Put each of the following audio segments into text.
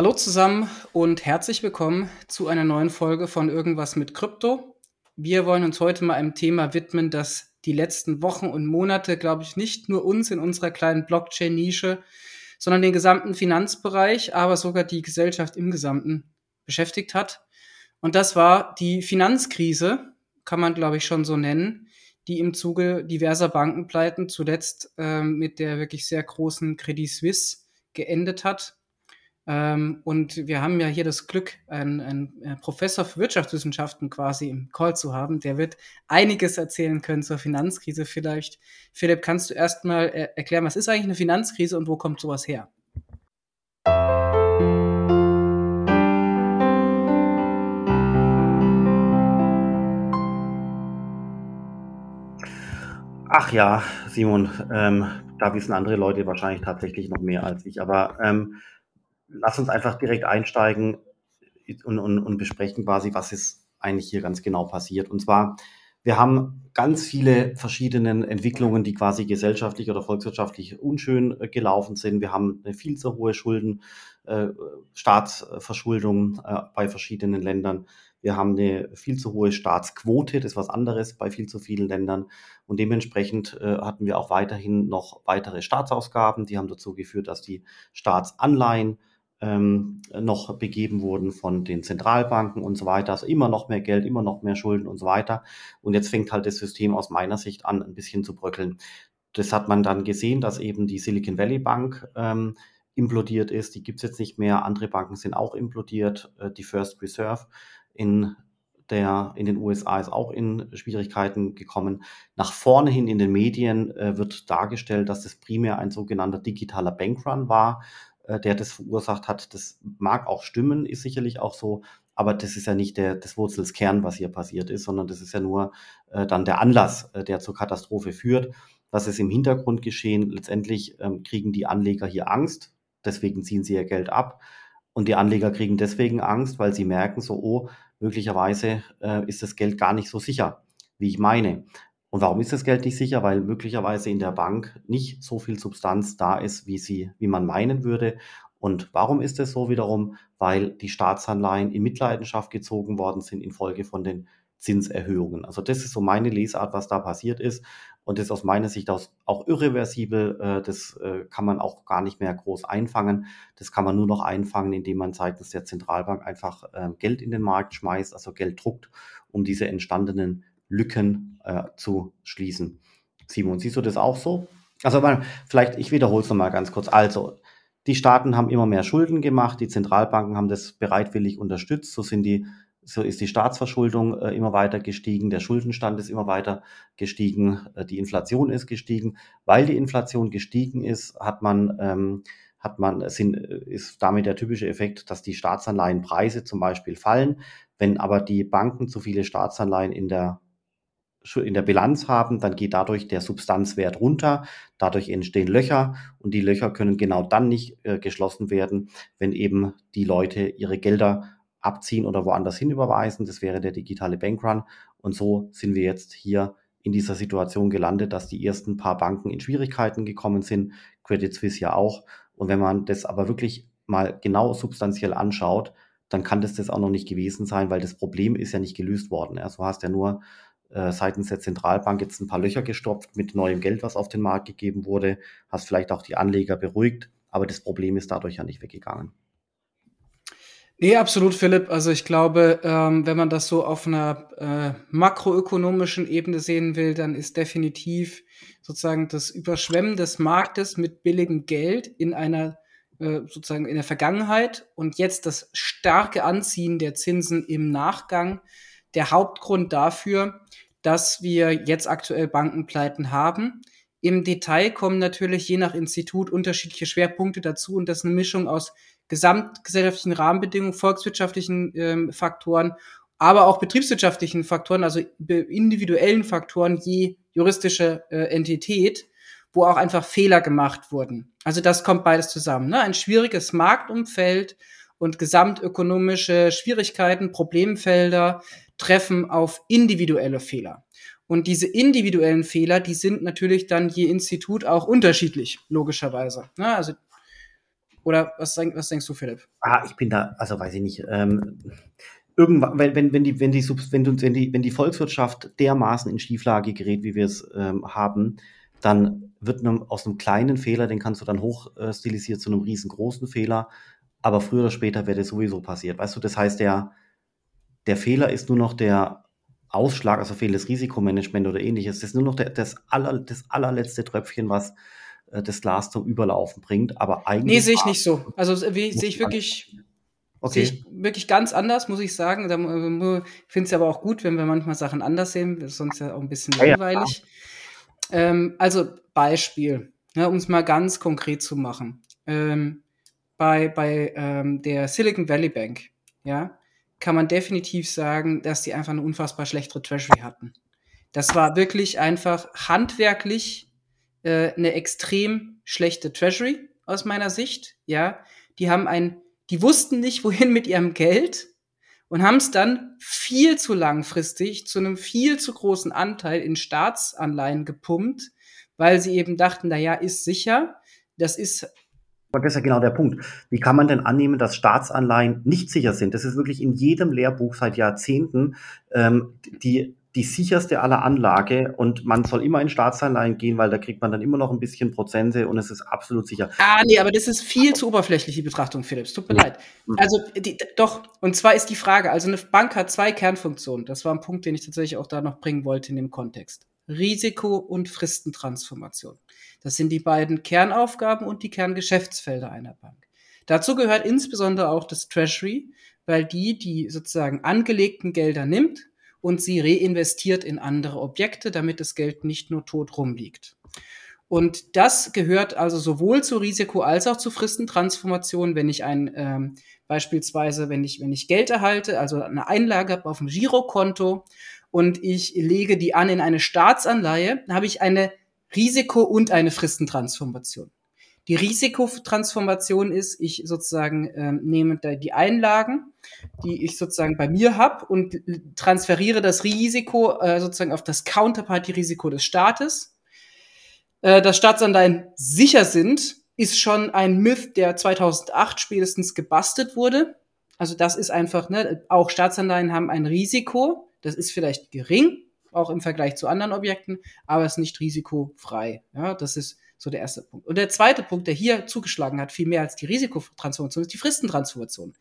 Hallo zusammen und herzlich willkommen zu einer neuen Folge von Irgendwas mit Krypto. Wir wollen uns heute mal einem Thema widmen, das die letzten Wochen und Monate, glaube ich, nicht nur uns in unserer kleinen Blockchain-Nische, sondern den gesamten Finanzbereich, aber sogar die Gesellschaft im Gesamten beschäftigt hat. Und das war die Finanzkrise, kann man, glaube ich, schon so nennen, die im Zuge diverser Bankenpleiten zuletzt äh, mit der wirklich sehr großen Credit Suisse geendet hat und wir haben ja hier das Glück, einen, einen äh, Professor für Wirtschaftswissenschaften quasi im Call zu haben. Der wird einiges erzählen können zur Finanzkrise. Vielleicht, Philipp, kannst du erstmal äh, erklären, was ist eigentlich eine Finanzkrise und wo kommt sowas her? Ach ja, Simon, ähm, da wissen andere Leute wahrscheinlich tatsächlich noch mehr als ich. Aber ähm, lass uns einfach direkt einsteigen und, und, und besprechen quasi, was ist eigentlich hier ganz genau passiert. Und zwar, wir haben ganz viele verschiedene Entwicklungen, die quasi gesellschaftlich oder volkswirtschaftlich unschön äh, gelaufen sind. Wir haben eine viel zu hohe Schulden, äh, Staatsverschuldung äh, bei verschiedenen Ländern. Wir haben eine viel zu hohe Staatsquote, das ist was anderes bei viel zu vielen Ländern. Und dementsprechend hatten wir auch weiterhin noch weitere Staatsausgaben, die haben dazu geführt, dass die Staatsanleihen ähm, noch begeben wurden von den Zentralbanken und so weiter. Also immer noch mehr Geld, immer noch mehr Schulden und so weiter. Und jetzt fängt halt das System aus meiner Sicht an, ein bisschen zu bröckeln. Das hat man dann gesehen, dass eben die Silicon Valley Bank ähm, implodiert ist. Die gibt's jetzt nicht mehr. Andere Banken sind auch implodiert. Äh, die First Reserve in der in den USA ist auch in Schwierigkeiten gekommen. Nach vorne hin in den Medien äh, wird dargestellt, dass das primär ein sogenannter digitaler Bankrun war. Äh, der das verursacht hat. Das mag auch stimmen, ist sicherlich auch so, aber das ist ja nicht der, das Wurzelskern, was hier passiert ist, sondern das ist ja nur äh, dann der Anlass, äh, der zur Katastrophe führt. Was ist im Hintergrund geschehen? Letztendlich ähm, kriegen die Anleger hier Angst, deswegen ziehen sie ihr Geld ab. Und die Anleger kriegen deswegen Angst, weil sie merken so, oh, möglicherweise äh, ist das Geld gar nicht so sicher, wie ich meine. Und warum ist das Geld nicht sicher? Weil möglicherweise in der Bank nicht so viel Substanz da ist, wie sie, wie man meinen würde. Und warum ist es so wiederum? Weil die Staatsanleihen in Mitleidenschaft gezogen worden sind infolge von den Zinserhöhungen. Also das ist so meine Lesart, was da passiert ist. Und das ist aus meiner Sicht auch irreversibel. Äh, das äh, kann man auch gar nicht mehr groß einfangen. Das kann man nur noch einfangen, indem man seitens der Zentralbank einfach äh, Geld in den Markt schmeißt, also Geld druckt, um diese entstandenen Lücken äh, zu schließen. Simon, siehst du das auch so? Also vielleicht, ich wiederhole es nochmal ganz kurz. Also, die Staaten haben immer mehr Schulden gemacht, die Zentralbanken haben das bereitwillig unterstützt, so sind die, so ist die Staatsverschuldung äh, immer weiter gestiegen, der Schuldenstand ist immer weiter gestiegen, äh, die Inflation ist gestiegen. Weil die Inflation gestiegen ist, hat man ähm, hat man, sind, ist damit der typische Effekt, dass die Staatsanleihenpreise zum Beispiel fallen. Wenn aber die Banken zu viele Staatsanleihen in der in der Bilanz haben, dann geht dadurch der Substanzwert runter, dadurch entstehen Löcher und die Löcher können genau dann nicht äh, geschlossen werden, wenn eben die Leute ihre Gelder abziehen oder woanders hin überweisen. Das wäre der digitale Bankrun und so sind wir jetzt hier in dieser Situation gelandet, dass die ersten paar Banken in Schwierigkeiten gekommen sind, Credit Suisse ja auch. Und wenn man das aber wirklich mal genau substanziell anschaut, dann kann das das auch noch nicht gewesen sein, weil das Problem ist ja nicht gelöst worden. Ja, so hast ja nur seitens der Zentralbank jetzt ein paar Löcher gestopft mit neuem Geld, was auf den Markt gegeben wurde, hast vielleicht auch die Anleger beruhigt, aber das Problem ist dadurch ja nicht weggegangen. Nee, absolut, Philipp. Also ich glaube, ähm, wenn man das so auf einer äh, makroökonomischen Ebene sehen will, dann ist definitiv sozusagen das Überschwemmen des Marktes mit billigem Geld in einer äh, sozusagen in der Vergangenheit und jetzt das starke Anziehen der Zinsen im Nachgang der Hauptgrund dafür, dass wir jetzt aktuell Bankenpleiten haben. Im Detail kommen natürlich je nach Institut unterschiedliche Schwerpunkte dazu und das ist eine Mischung aus gesamtgesellschaftlichen Rahmenbedingungen, volkswirtschaftlichen ähm, Faktoren, aber auch betriebswirtschaftlichen Faktoren, also individuellen Faktoren je juristische äh, Entität, wo auch einfach Fehler gemacht wurden. Also das kommt beides zusammen. Ne? Ein schwieriges Marktumfeld und gesamtökonomische Schwierigkeiten, Problemfelder, treffen auf individuelle Fehler. Und diese individuellen Fehler, die sind natürlich dann je Institut auch unterschiedlich, logischerweise. Ja, also Oder was, was denkst du, Philipp? Ah, ich bin da, also weiß ich nicht. Ähm, irgendwann, wenn, wenn, wenn, die, wenn, die, wenn, die, wenn, die, wenn die Volkswirtschaft dermaßen in Schieflage gerät, wie wir es ähm, haben, dann wird einem, aus einem kleinen Fehler, den kannst du dann hochstilisiert äh, zu einem riesengroßen Fehler, aber früher oder später wäre das sowieso passiert. Weißt du, das heißt, der, der Fehler ist nur noch der Ausschlag, also fehlendes Risikomanagement oder ähnliches. Das ist nur noch der, das, aller, das allerletzte Tröpfchen, was äh, das Glas zum Überlaufen bringt. Aber eigentlich. Nee, sehe ich nicht so. Also sehe ich wirklich. Okay. Sehe ich wirklich ganz anders, muss ich sagen. Ich finde es aber auch gut, wenn wir manchmal Sachen anders sehen, sonst ja auch ein bisschen langweilig. Ja, ja. Ähm, also Beispiel, ja, um es mal ganz konkret zu machen. Ähm, bei bei ähm, der Silicon Valley Bank, ja, kann man definitiv sagen, dass die einfach eine unfassbar schlechtere Treasury hatten. Das war wirklich einfach handwerklich äh, eine extrem schlechte Treasury aus meiner Sicht. Ja, die haben ein, die wussten nicht, wohin mit ihrem Geld und haben es dann viel zu langfristig zu einem viel zu großen Anteil in Staatsanleihen gepumpt, weil sie eben dachten, na ja, ist sicher. Das ist und das ist ja genau der Punkt. Wie kann man denn annehmen, dass Staatsanleihen nicht sicher sind? Das ist wirklich in jedem Lehrbuch seit Jahrzehnten ähm, die, die sicherste aller Anlage und man soll immer in Staatsanleihen gehen, weil da kriegt man dann immer noch ein bisschen Prozente und es ist absolut sicher. Ah, nee, aber das ist viel zu oberflächlich, die Betrachtung, Philips. Tut mir ja. leid. Also, die, doch, und zwar ist die Frage, also eine Bank hat zwei Kernfunktionen. Das war ein Punkt, den ich tatsächlich auch da noch bringen wollte in dem Kontext. Risiko- und Fristentransformation. Das sind die beiden Kernaufgaben und die Kerngeschäftsfelder einer Bank. Dazu gehört insbesondere auch das Treasury, weil die die sozusagen angelegten Gelder nimmt und sie reinvestiert in andere Objekte, damit das Geld nicht nur tot rumliegt. Und das gehört also sowohl zu Risiko als auch zu Fristentransformation, wenn ich ein ähm, beispielsweise, wenn ich wenn ich Geld erhalte, also eine Einlage auf dem Girokonto und ich lege die an in eine Staatsanleihe, habe ich eine Risiko- und eine Fristentransformation. Die Risikotransformation ist, ich sozusagen ähm, nehme da die Einlagen, die ich sozusagen bei mir habe und transferiere das Risiko äh, sozusagen auf das Counterparty-Risiko des Staates. Äh, dass Staatsanleihen sicher sind, ist schon ein Myth, der 2008 spätestens gebastelt wurde. Also das ist einfach, ne, auch Staatsanleihen haben ein Risiko, das ist vielleicht gering, auch im Vergleich zu anderen Objekten, aber es ist nicht risikofrei. Ja, das ist so der erste Punkt. Und der zweite Punkt, der hier zugeschlagen hat, viel mehr als die Risikotransformation, ist die Fristentransformation.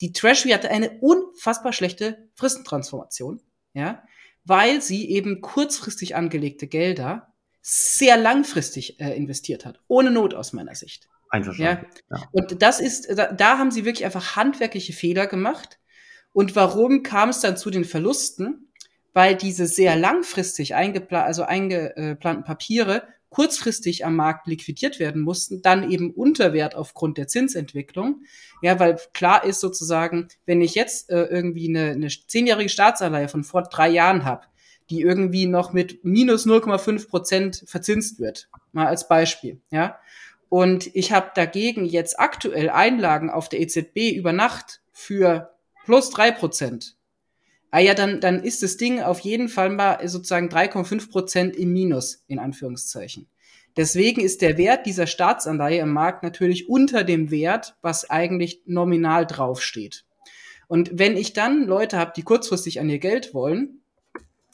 Die Treasury hatte eine unfassbar schlechte Fristentransformation, ja, weil sie eben kurzfristig angelegte Gelder sehr langfristig äh, investiert hat, ohne Not aus meiner Sicht. Einverstanden. Ja. ja. Und das ist, da, da haben sie wirklich einfach handwerkliche Fehler gemacht. Und warum kam es dann zu den Verlusten? weil diese sehr langfristig eingepla also eingeplanten Papiere kurzfristig am Markt liquidiert werden mussten, dann eben unter Wert aufgrund der Zinsentwicklung. Ja, weil klar ist sozusagen, wenn ich jetzt äh, irgendwie eine, eine zehnjährige Staatsanleihe von vor drei Jahren habe, die irgendwie noch mit minus 0,5 Prozent verzinst wird, mal als Beispiel, ja, und ich habe dagegen jetzt aktuell Einlagen auf der EZB über Nacht für plus drei Prozent, ah ja, dann, dann ist das Ding auf jeden Fall mal sozusagen 3,5 Prozent im Minus, in Anführungszeichen. Deswegen ist der Wert dieser Staatsanleihe im Markt natürlich unter dem Wert, was eigentlich nominal draufsteht. Und wenn ich dann Leute habe, die kurzfristig an ihr Geld wollen,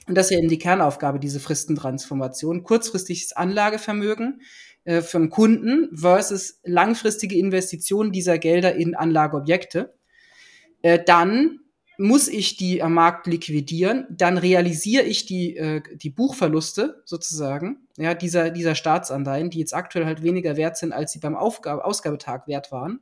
und das ist ja eben die Kernaufgabe, diese Fristentransformation, kurzfristiges Anlagevermögen äh, vom Kunden versus langfristige Investitionen dieser Gelder in Anlageobjekte, äh, dann muss ich die am Markt liquidieren, dann realisiere ich die, äh, die Buchverluste sozusagen, ja, dieser, dieser Staatsanleihen, die jetzt aktuell halt weniger wert sind, als sie beim Aufgabe, Ausgabetag wert waren.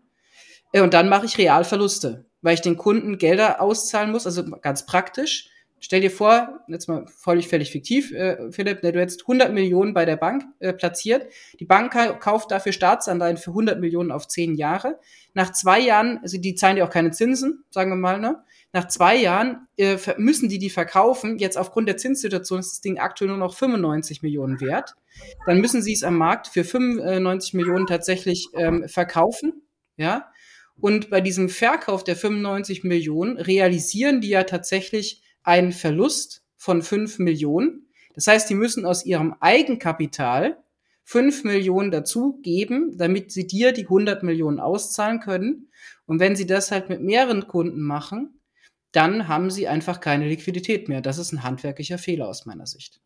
Äh, und dann mache ich Realverluste, weil ich den Kunden Gelder auszahlen muss, also ganz praktisch. Stell dir vor, jetzt mal völlig, völlig fiktiv, äh, Philipp, ne, du hättest 100 Millionen bei der Bank äh, platziert. Die Bank kauft dafür Staatsanleihen für 100 Millionen auf 10 Jahre. Nach zwei Jahren, also die zahlen ja auch keine Zinsen, sagen wir mal, ne? Nach zwei Jahren äh, müssen die die verkaufen. Jetzt aufgrund der Zinssituation ist das Ding aktuell nur noch 95 Millionen wert. Dann müssen sie es am Markt für 95 Millionen tatsächlich ähm, verkaufen. Ja. Und bei diesem Verkauf der 95 Millionen realisieren die ja tatsächlich einen Verlust von 5 Millionen. Das heißt, die müssen aus ihrem Eigenkapital fünf Millionen dazugeben, damit sie dir die 100 Millionen auszahlen können. Und wenn sie das halt mit mehreren Kunden machen, dann haben sie einfach keine Liquidität mehr. Das ist ein handwerklicher Fehler aus meiner Sicht.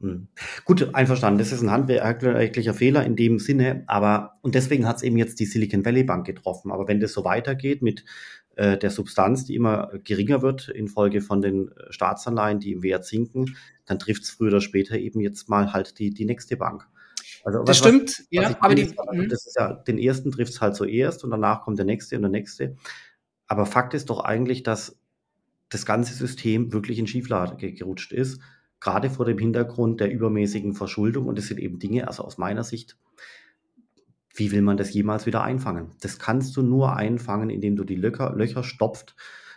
Hm. Gut, einverstanden. Das ist ein handwerklicher Fehler in dem Sinne, aber und deswegen hat es eben jetzt die Silicon Valley Bank getroffen. Aber wenn das so weitergeht mit äh, der Substanz, die immer geringer wird infolge von den äh, Staatsanleihen, die im Wert sinken, dann trifft es früher oder später eben jetzt mal halt die, die nächste Bank. Also, das was, stimmt, was, ja, aber die, also das ist ja, den ersten trifft es halt zuerst und danach kommt der nächste und der nächste. Aber Fakt ist doch eigentlich, dass das ganze System wirklich in Schieflage gerutscht ist gerade vor dem Hintergrund der übermäßigen Verschuldung. Und das sind eben Dinge, also aus meiner Sicht, wie will man das jemals wieder einfangen? Das kannst du nur einfangen, indem du die Löcher, Löcher stopft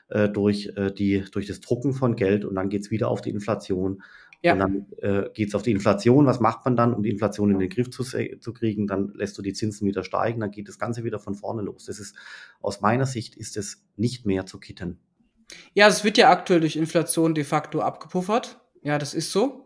äh, durch, äh, die, durch das Drucken von Geld und dann geht's wieder auf die Inflation. Ja. Und dann äh, geht auf die Inflation. Was macht man dann, um die Inflation in den Griff zu, zu kriegen? Dann lässt du die Zinsen wieder steigen, dann geht das Ganze wieder von vorne los. Das ist, aus meiner Sicht ist es nicht mehr zu kitten. Ja, es wird ja aktuell durch Inflation de facto abgepuffert. Ja, das ist so.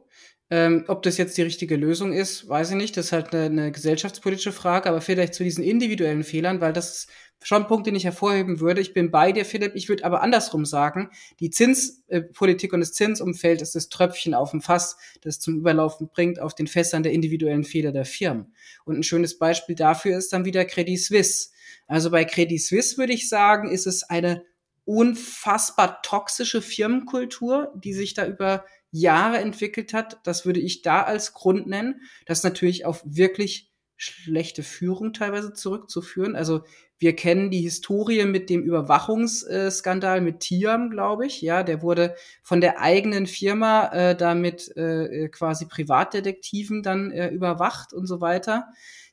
Ähm, ob das jetzt die richtige Lösung ist, weiß ich nicht. Das ist halt eine, eine, gesellschaftspolitische Frage, aber vielleicht zu diesen individuellen Fehlern, weil das ist schon ein Punkt, den ich hervorheben würde. Ich bin bei dir, Philipp. Ich würde aber andersrum sagen, die Zinspolitik und das Zinsumfeld ist das Tröpfchen auf dem Fass, das zum Überlaufen bringt auf den Fässern der individuellen Fehler der Firmen. Und ein schönes Beispiel dafür ist dann wieder Credit Suisse. Also bei Credit Suisse würde ich sagen, ist es eine unfassbar toxische Firmenkultur, die sich da über Jahre entwickelt hat. Das würde ich da als Grund nennen. Das natürlich auf wirklich schlechte Führung teilweise zurückzuführen. Also wir kennen die Historie mit dem Überwachungsskandal mit Tiam, glaube ich. Ja, der wurde von der eigenen Firma äh, damit äh, quasi Privatdetektiven dann äh, überwacht und so weiter.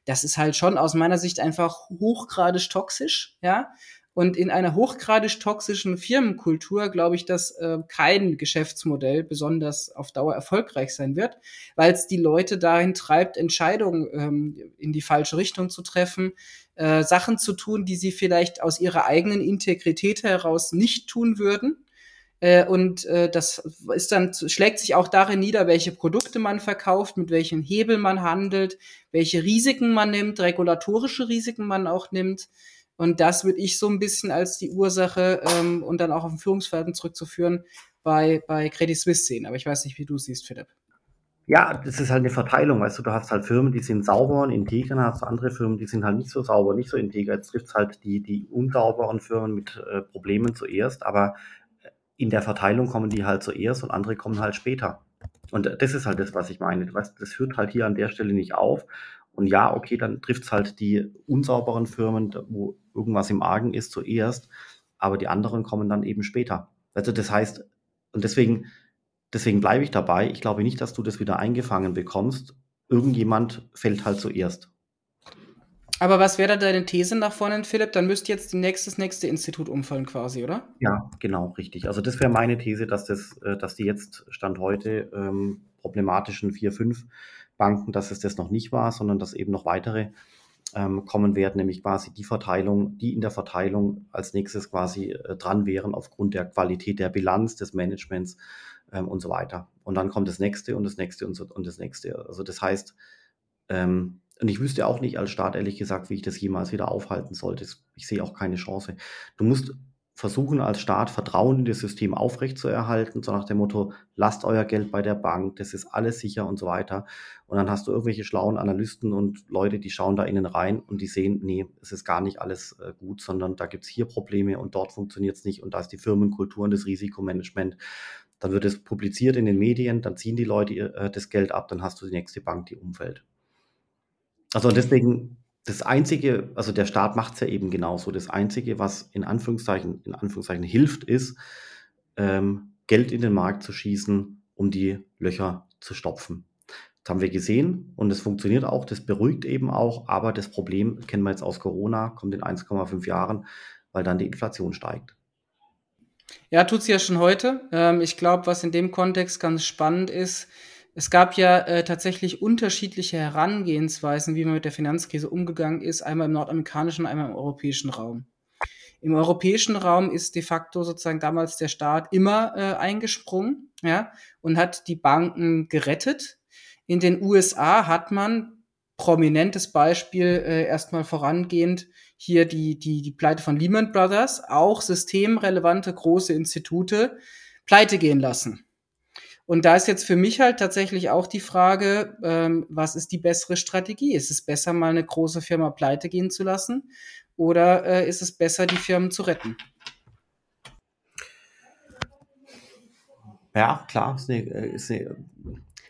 Das ist halt schon aus meiner Sicht einfach hochgradig toxisch, ja. Und in einer hochgradig toxischen Firmenkultur glaube ich, dass äh, kein Geschäftsmodell besonders auf Dauer erfolgreich sein wird, weil es die Leute dahin treibt, Entscheidungen ähm, in die falsche Richtung zu treffen, äh, Sachen zu tun, die sie vielleicht aus ihrer eigenen Integrität heraus nicht tun würden. Äh, und äh, das ist dann, schlägt sich auch darin nieder, welche Produkte man verkauft, mit welchen Hebel man handelt, welche Risiken man nimmt, regulatorische Risiken man auch nimmt. Und das würde ich so ein bisschen als die Ursache ähm, und dann auch auf den Führungsverhalten zurückzuführen bei, bei Credit Suisse sehen. Aber ich weiß nicht, wie du siehst, Philipp. Ja, das ist halt eine Verteilung, weißt du, du hast halt Firmen, die sind sauber und integer, dann hast du andere Firmen, die sind halt nicht so sauber, nicht so integer. Jetzt trifft halt die, die unsauberen Firmen mit äh, Problemen zuerst, aber in der Verteilung kommen die halt zuerst und andere kommen halt später. Und das ist halt das, was ich meine. Weißt, das hört halt hier an der Stelle nicht auf. Und ja, okay, dann trifft es halt die unsauberen Firmen, wo irgendwas im Argen ist, zuerst, aber die anderen kommen dann eben später. Also das heißt, und deswegen, deswegen bleibe ich dabei, ich glaube nicht, dass du das wieder eingefangen bekommst. Irgendjemand fällt halt zuerst. Aber was wäre da deine These nach vorne, Philipp? Dann müsste jetzt nächste, das nächste Institut umfallen quasi, oder? Ja, genau, richtig. Also das wäre meine These, dass das, äh, dass die jetzt Stand heute ähm, problematischen 4, 5 Banken, dass es das noch nicht war, sondern dass eben noch weitere ähm, kommen werden, nämlich quasi die Verteilung, die in der Verteilung als nächstes quasi äh, dran wären aufgrund der Qualität der Bilanz, des Managements ähm, und so weiter. Und dann kommt das nächste und das nächste und, so, und das nächste. Also das heißt, ähm, und ich wüsste auch nicht als Staat ehrlich gesagt, wie ich das jemals wieder aufhalten sollte. Ich sehe auch keine Chance. Du musst versuchen als Staat Vertrauen in das System aufrechtzuerhalten, so nach dem Motto, lasst euer Geld bei der Bank, das ist alles sicher und so weiter. Und dann hast du irgendwelche schlauen Analysten und Leute, die schauen da innen rein und die sehen, nee, es ist gar nicht alles äh, gut, sondern da gibt's hier Probleme und dort funktioniert's nicht und da ist die Firmenkultur und das Risikomanagement. Dann wird es publiziert in den Medien, dann ziehen die Leute äh, das Geld ab, dann hast du die nächste Bank, die umfällt. Also deswegen das Einzige, also der Staat macht es ja eben genauso. Das Einzige, was in Anführungszeichen, in Anführungszeichen hilft, ist, ähm, Geld in den Markt zu schießen, um die Löcher zu stopfen. Das haben wir gesehen und es funktioniert auch, das beruhigt eben auch, aber das Problem kennen wir jetzt aus Corona, kommt in 1,5 Jahren, weil dann die Inflation steigt. Ja, tut sie ja schon heute. Ähm, ich glaube, was in dem Kontext ganz spannend ist, es gab ja äh, tatsächlich unterschiedliche Herangehensweisen, wie man mit der Finanzkrise umgegangen ist, einmal im nordamerikanischen, einmal im europäischen Raum. Im europäischen Raum ist de facto sozusagen damals der Staat immer äh, eingesprungen, ja, und hat die Banken gerettet. In den USA hat man prominentes Beispiel äh, erstmal vorangehend hier die, die, die Pleite von Lehman Brothers, auch systemrelevante große Institute pleite gehen lassen. Und da ist jetzt für mich halt tatsächlich auch die Frage, ähm, was ist die bessere Strategie? Ist es besser, mal eine große Firma pleite gehen zu lassen? Oder äh, ist es besser, die Firmen zu retten? Ja, klar, ist eine, äh, ist eine,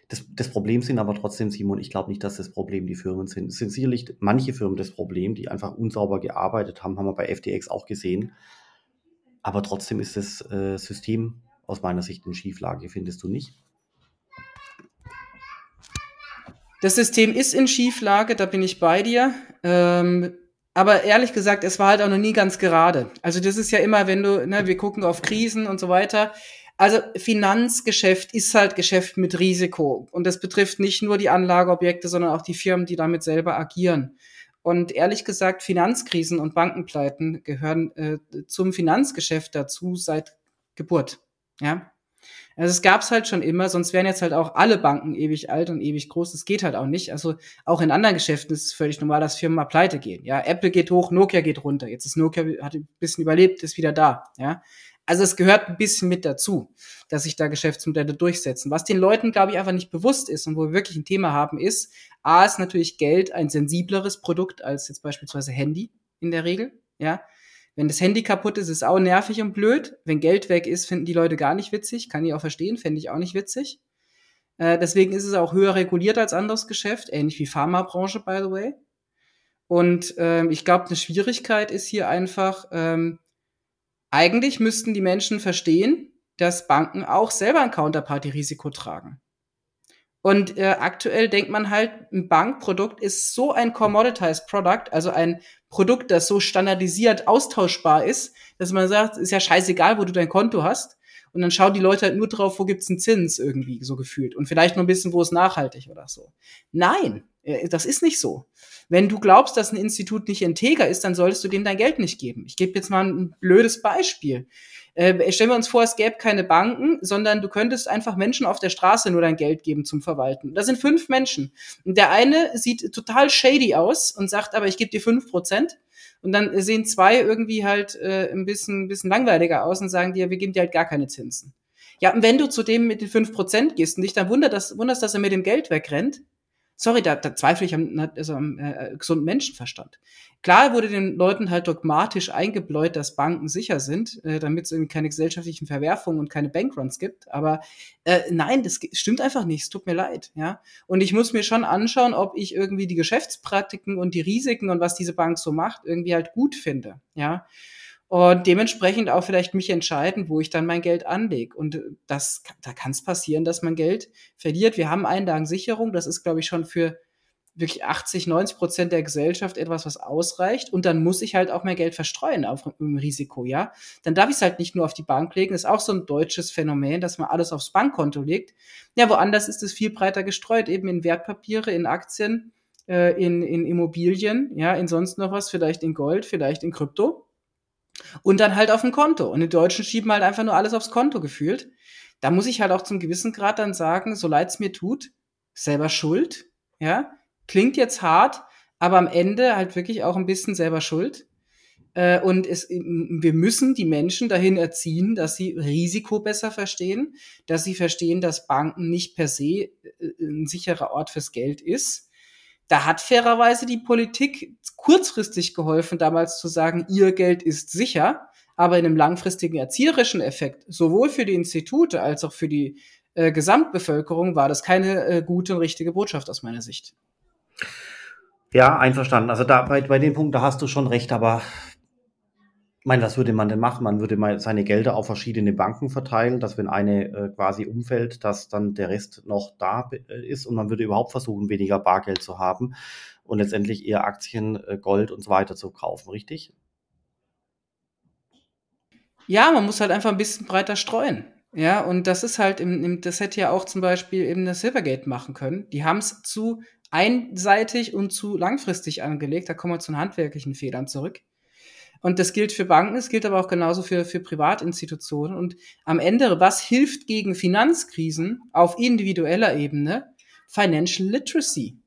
das, das Problem sind aber trotzdem, Simon, ich glaube nicht, dass das Problem die Firmen sind. Es sind sicherlich manche Firmen das Problem, die einfach unsauber gearbeitet haben, haben wir bei FTX auch gesehen. Aber trotzdem ist das äh, System aus meiner Sicht in Schieflage, findest du nicht? Das System ist in Schieflage, da bin ich bei dir. Ähm, aber ehrlich gesagt, es war halt auch noch nie ganz gerade. Also das ist ja immer, wenn du, ne, wir gucken auf Krisen und so weiter. Also Finanzgeschäft ist halt Geschäft mit Risiko. Und das betrifft nicht nur die Anlageobjekte, sondern auch die Firmen, die damit selber agieren. Und ehrlich gesagt, Finanzkrisen und Bankenpleiten gehören äh, zum Finanzgeschäft dazu seit Geburt. Ja. Also es gab's halt schon immer, sonst wären jetzt halt auch alle Banken ewig alt und ewig groß. Das geht halt auch nicht. Also auch in anderen Geschäften ist es völlig normal, dass Firmen mal pleite gehen. Ja, Apple geht hoch, Nokia geht runter. Jetzt ist Nokia hat ein bisschen überlebt, ist wieder da. Ja, also es gehört ein bisschen mit dazu, dass sich da Geschäftsmodelle durchsetzen. Was den Leuten, glaube ich, einfach nicht bewusst ist und wo wir wirklich ein Thema haben, ist, A, ist natürlich Geld ein sensibleres Produkt als jetzt beispielsweise Handy in der Regel. Ja, wenn das Handy kaputt ist, ist es auch nervig und blöd. Wenn Geld weg ist, finden die Leute gar nicht witzig. Kann ich auch verstehen, fände ich auch nicht witzig. Äh, deswegen ist es auch höher reguliert als anderes Geschäft, ähnlich wie Pharmabranche, by the way. Und ähm, ich glaube, eine Schwierigkeit ist hier einfach, ähm, eigentlich müssten die Menschen verstehen, dass Banken auch selber ein Counterparty-Risiko tragen. Und äh, aktuell denkt man halt, ein Bankprodukt ist so ein commoditized Product, also ein Produkt, das so standardisiert austauschbar ist, dass man sagt, ist ja scheißegal, wo du dein Konto hast. Und dann schauen die Leute halt nur drauf, wo gibt's einen Zins irgendwie so gefühlt. Und vielleicht noch ein bisschen, wo ist nachhaltig oder so. Nein, das ist nicht so. Wenn du glaubst, dass ein Institut nicht integer ist, dann solltest du dem dein Geld nicht geben. Ich gebe jetzt mal ein blödes Beispiel. Äh, stellen wir uns vor, es gäbe keine Banken, sondern du könntest einfach Menschen auf der Straße nur dein Geld geben zum Verwalten. Das sind fünf Menschen. Und der eine sieht total shady aus und sagt aber, ich gebe dir fünf Prozent. Und dann sehen zwei irgendwie halt äh, ein bisschen, ein bisschen langweiliger aus und sagen dir, wir geben dir halt gar keine Zinsen. Ja, und wenn du zu dem mit den fünf Prozent gehst und dich dann wundert, dass, wunderst, dass er mit dem Geld wegrennt, Sorry, da, da zweifle ich am, also am äh, gesunden Menschenverstand. Klar wurde den Leuten halt dogmatisch eingebläut, dass Banken sicher sind, äh, damit es irgendwie keine gesellschaftlichen Verwerfungen und keine Bankruns gibt. Aber äh, nein, das stimmt einfach nicht. Es tut mir leid. Ja. Und ich muss mir schon anschauen, ob ich irgendwie die Geschäftspraktiken und die Risiken und was diese Bank so macht, irgendwie halt gut finde. Ja und dementsprechend auch vielleicht mich entscheiden, wo ich dann mein Geld anlege. Und das, da kann es passieren, dass man Geld verliert. Wir haben Einlagensicherung, das ist, glaube ich, schon für wirklich 80, 90 Prozent der Gesellschaft etwas, was ausreicht. Und dann muss ich halt auch mehr Geld verstreuen auf dem Risiko, ja. Dann darf ich es halt nicht nur auf die Bank legen. Das ist auch so ein deutsches Phänomen, dass man alles aufs Bankkonto legt. Ja, woanders ist es viel breiter gestreut, eben in Wertpapiere, in Aktien, äh, in, in Immobilien, ja, in sonst noch was, vielleicht in Gold, vielleicht in Krypto. Und dann halt auf dem Konto. Und die Deutschen schieben halt einfach nur alles aufs Konto gefühlt. Da muss ich halt auch zum gewissen Grad dann sagen, so leid es mir tut, selber schuld. Ja, klingt jetzt hart, aber am Ende halt wirklich auch ein bisschen selber schuld. Äh, und es, wir müssen die Menschen dahin erziehen, dass sie Risiko besser verstehen, dass sie verstehen, dass Banken nicht per se äh, ein sicherer Ort fürs Geld ist, da hat fairerweise die Politik kurzfristig geholfen, damals zu sagen, ihr Geld ist sicher, aber in einem langfristigen erzieherischen Effekt, sowohl für die Institute als auch für die äh, Gesamtbevölkerung, war das keine äh, gute und richtige Botschaft aus meiner Sicht. Ja, einverstanden. Also da bei, bei dem Punkt, da hast du schon recht, aber ich meine, was würde man denn machen? Man würde mal seine Gelder auf verschiedene Banken verteilen, dass wenn eine äh, quasi umfällt, dass dann der Rest noch da äh, ist und man würde überhaupt versuchen, weniger Bargeld zu haben und letztendlich eher Aktien, äh, Gold und so weiter zu kaufen, richtig? Ja, man muss halt einfach ein bisschen breiter streuen. Ja, und das ist halt, im, im, das hätte ja auch zum Beispiel eben das Silvergate machen können. Die haben es zu einseitig und zu langfristig angelegt. Da kommen wir zu den handwerklichen Fehlern zurück. Und das gilt für Banken, es gilt aber auch genauso für, für Privatinstitutionen. Und am Ende, was hilft gegen Finanzkrisen auf individueller Ebene? Financial Literacy.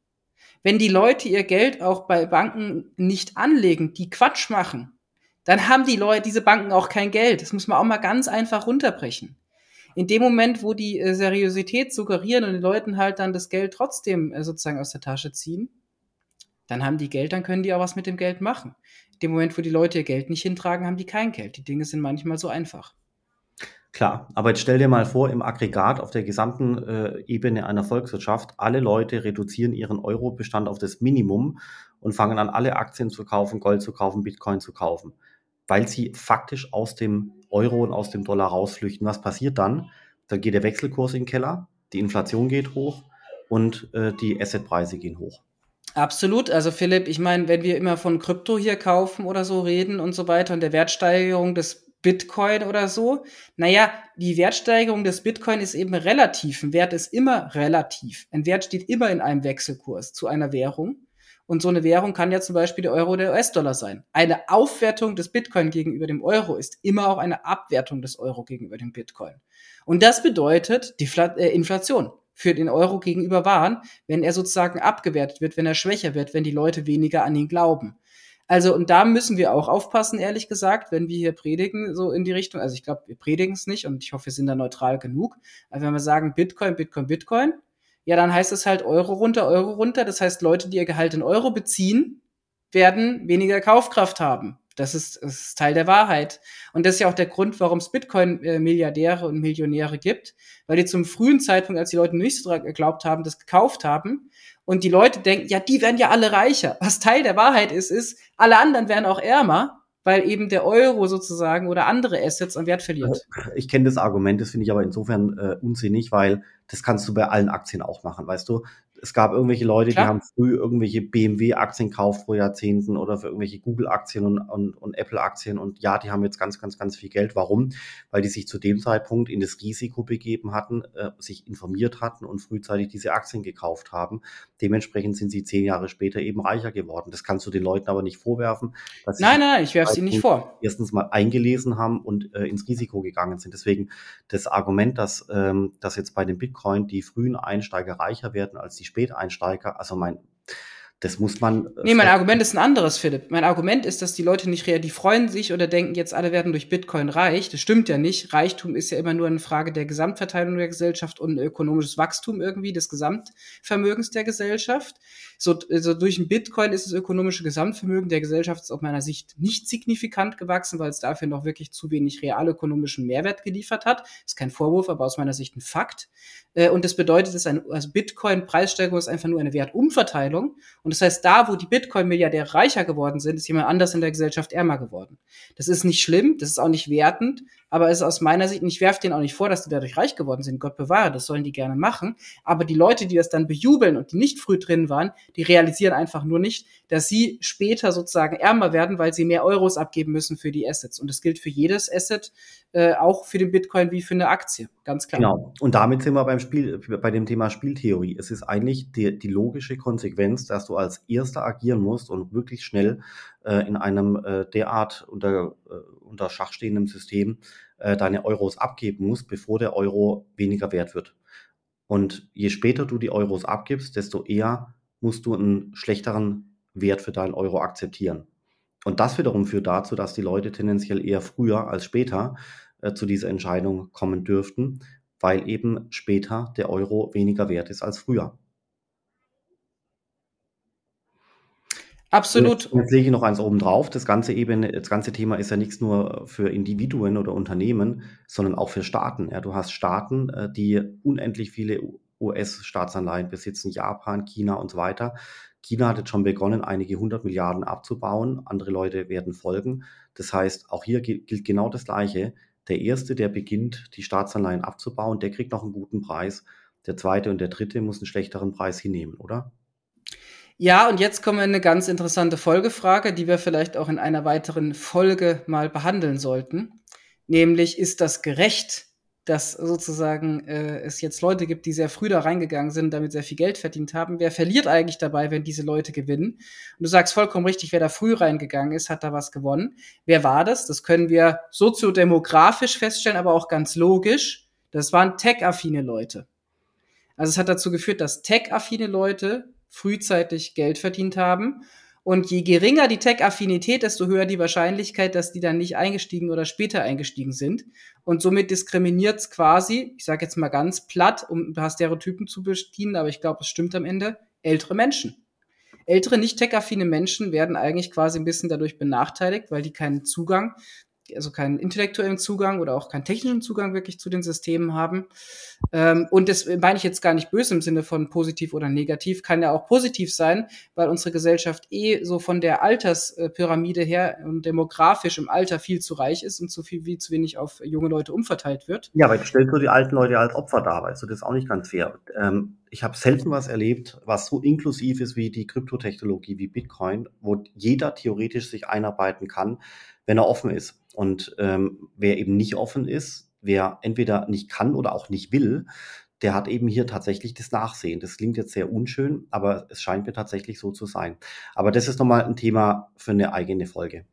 wenn die Leute ihr Geld auch bei Banken nicht anlegen, die Quatsch machen, dann haben die Leute, diese Banken auch kein Geld. Das muss man auch mal ganz einfach runterbrechen. In dem Moment, wo die äh, Seriosität suggerieren und den Leuten halt dann das Geld trotzdem äh, sozusagen aus der Tasche ziehen, dann haben die Geld, dann können die auch was mit dem Geld machen. Dem Moment, wo die Leute ihr Geld nicht hintragen, haben die kein Geld. Die Dinge sind manchmal so einfach. Klar, aber jetzt stell dir mal vor, im Aggregat auf der gesamten äh, Ebene einer Volkswirtschaft, alle Leute reduzieren ihren Eurobestand auf das Minimum und fangen an, alle Aktien zu kaufen, Gold zu kaufen, Bitcoin zu kaufen, weil sie faktisch aus dem Euro und aus dem Dollar rausflüchten. Was passiert dann? Dann geht der Wechselkurs in den Keller, die Inflation geht hoch und äh, die Assetpreise gehen hoch. Absolut. Also Philipp, ich meine, wenn wir immer von Krypto hier kaufen oder so reden und so weiter und der Wertsteigerung des Bitcoin oder so. Naja, die Wertsteigerung des Bitcoin ist eben relativ. Ein Wert ist immer relativ. Ein Wert steht immer in einem Wechselkurs zu einer Währung. Und so eine Währung kann ja zum Beispiel der Euro oder der US-Dollar sein. Eine Aufwertung des Bitcoin gegenüber dem Euro ist immer auch eine Abwertung des Euro gegenüber dem Bitcoin. Und das bedeutet die äh, Inflation für den Euro gegenüber Waren, wenn er sozusagen abgewertet wird, wenn er schwächer wird, wenn die Leute weniger an ihn glauben. Also, und da müssen wir auch aufpassen, ehrlich gesagt, wenn wir hier predigen, so in die Richtung. Also, ich glaube, wir predigen es nicht und ich hoffe, wir sind da neutral genug. Aber wenn wir sagen Bitcoin, Bitcoin, Bitcoin, ja, dann heißt es halt Euro runter, Euro runter. Das heißt, Leute, die ihr Gehalt in Euro beziehen, werden weniger Kaufkraft haben. Das ist, das ist Teil der Wahrheit. Und das ist ja auch der Grund, warum es Bitcoin-Milliardäre und Millionäre gibt, weil die zum frühen Zeitpunkt, als die Leute nicht so geglaubt haben, das gekauft haben und die Leute denken, ja, die werden ja alle reicher. Was Teil der Wahrheit ist, ist, alle anderen werden auch ärmer, weil eben der Euro sozusagen oder andere Assets an Wert verliert. Ich kenne das Argument, das finde ich aber insofern äh, unsinnig, weil das kannst du bei allen Aktien auch machen, weißt du? Es gab irgendwelche Leute, Klar. die haben früh irgendwelche BMW-Aktien gekauft vor Jahrzehnten oder für irgendwelche Google-Aktien und, und, und Apple-Aktien. Und ja, die haben jetzt ganz, ganz, ganz viel Geld. Warum? Weil die sich zu dem Zeitpunkt in das Risiko begeben hatten, äh, sich informiert hatten und frühzeitig diese Aktien gekauft haben. Dementsprechend sind sie zehn Jahre später eben reicher geworden. Das kannst du den Leuten aber nicht vorwerfen. Dass nein, nein, ich werfe sie nicht vor. Erstens mal eingelesen haben und äh, ins Risiko gegangen sind. Deswegen das Argument, dass, ähm, dass jetzt bei dem Bitcoin die frühen Einsteiger reicher werden als die Späteinsteiger, also mein, das muss man. Äh, nee, mein Argument ist ein anderes, Philipp. Mein Argument ist, dass die Leute nicht reagieren, die freuen sich oder denken, jetzt alle werden durch Bitcoin reich. Das stimmt ja nicht. Reichtum ist ja immer nur eine Frage der Gesamtverteilung der Gesellschaft und ökonomisches Wachstum irgendwie des Gesamtvermögens der Gesellschaft. So, also durch ein Bitcoin ist das ökonomische Gesamtvermögen der Gesellschaft aus meiner Sicht nicht signifikant gewachsen, weil es dafür noch wirklich zu wenig realökonomischen Mehrwert geliefert hat. Ist kein Vorwurf, aber aus meiner Sicht ein Fakt. Äh, und das bedeutet, dass ein, also Bitcoin-Preissteigerung ist einfach nur eine Wertumverteilung. Und das heißt, da, wo die Bitcoin-Milliardäre reicher geworden sind, ist jemand anders in der Gesellschaft ärmer geworden. Das ist nicht schlimm, das ist auch nicht wertend, aber es ist aus meiner Sicht, ich werfe denen auch nicht vor, dass die dadurch reich geworden sind. Gott bewahre, das sollen die gerne machen. Aber die Leute, die das dann bejubeln und die nicht früh drin waren, die realisieren einfach nur nicht, dass sie später sozusagen ärmer werden, weil sie mehr Euros abgeben müssen für die Assets. Und das gilt für jedes Asset, äh, auch für den Bitcoin wie für eine Aktie. Ganz klar. Genau. Und damit sind wir beim Spiel, bei dem Thema Spieltheorie. Es ist eigentlich die, die logische Konsequenz, dass du als Erster agieren musst und wirklich schnell äh, in einem äh, derart unter, äh, unter Schach stehenden System äh, deine Euros abgeben musst, bevor der Euro weniger wert wird. Und je später du die Euros abgibst, desto eher musst du einen schlechteren Wert für deinen Euro akzeptieren. Und das wiederum führt dazu, dass die Leute tendenziell eher früher als später äh, zu dieser Entscheidung kommen dürften, weil eben später der Euro weniger wert ist als früher. Absolut. Jetzt, jetzt lege ich noch eins oben drauf. Das ganze Ebene, das ganze Thema ist ja nichts nur für Individuen oder Unternehmen, sondern auch für Staaten. Ja, du hast Staaten, äh, die unendlich viele US-Staatsanleihen besitzen, Japan, China und so weiter. China hat jetzt schon begonnen, einige hundert Milliarden abzubauen. Andere Leute werden folgen. Das heißt, auch hier gilt genau das Gleiche. Der Erste, der beginnt, die Staatsanleihen abzubauen, der kriegt noch einen guten Preis. Der Zweite und der Dritte muss einen schlechteren Preis hinnehmen, oder? Ja, und jetzt kommen wir in eine ganz interessante Folgefrage, die wir vielleicht auch in einer weiteren Folge mal behandeln sollten. Nämlich, ist das gerecht, dass sozusagen äh, es jetzt Leute gibt, die sehr früh da reingegangen sind, damit sehr viel Geld verdient haben. Wer verliert eigentlich dabei, wenn diese Leute gewinnen? Und du sagst vollkommen richtig, wer da früh reingegangen ist, hat da was gewonnen. Wer war das? Das können wir soziodemografisch feststellen, aber auch ganz logisch. Das waren tech-affine Leute. Also es hat dazu geführt, dass tech-affine Leute frühzeitig Geld verdient haben. Und je geringer die Tech-Affinität, desto höher die Wahrscheinlichkeit, dass die dann nicht eingestiegen oder später eingestiegen sind. Und somit diskriminiert es quasi, ich sage jetzt mal ganz platt, um ein paar Stereotypen zu bedienen, aber ich glaube, es stimmt am Ende, ältere Menschen. Ältere, nicht tech-affine Menschen werden eigentlich quasi ein bisschen dadurch benachteiligt, weil die keinen Zugang also keinen intellektuellen Zugang oder auch keinen technischen Zugang wirklich zu den Systemen haben. Ähm, und das meine ich jetzt gar nicht böse im Sinne von positiv oder negativ, kann ja auch positiv sein, weil unsere Gesellschaft eh so von der Alterspyramide her und demografisch im Alter viel zu reich ist und zu viel wie zu wenig auf junge Leute umverteilt wird. Ja, jetzt stellst du die alten Leute als Opfer dar, weißt du, das ist auch nicht ganz fair. Ähm, ich habe selten was erlebt, was so inklusiv ist wie die Kryptotechnologie, wie Bitcoin, wo jeder theoretisch sich einarbeiten kann, wenn er offen ist. Und ähm, wer eben nicht offen ist, wer entweder nicht kann oder auch nicht will, der hat eben hier tatsächlich das Nachsehen. Das klingt jetzt sehr unschön, aber es scheint mir tatsächlich so zu sein. Aber das ist nochmal ein Thema für eine eigene Folge.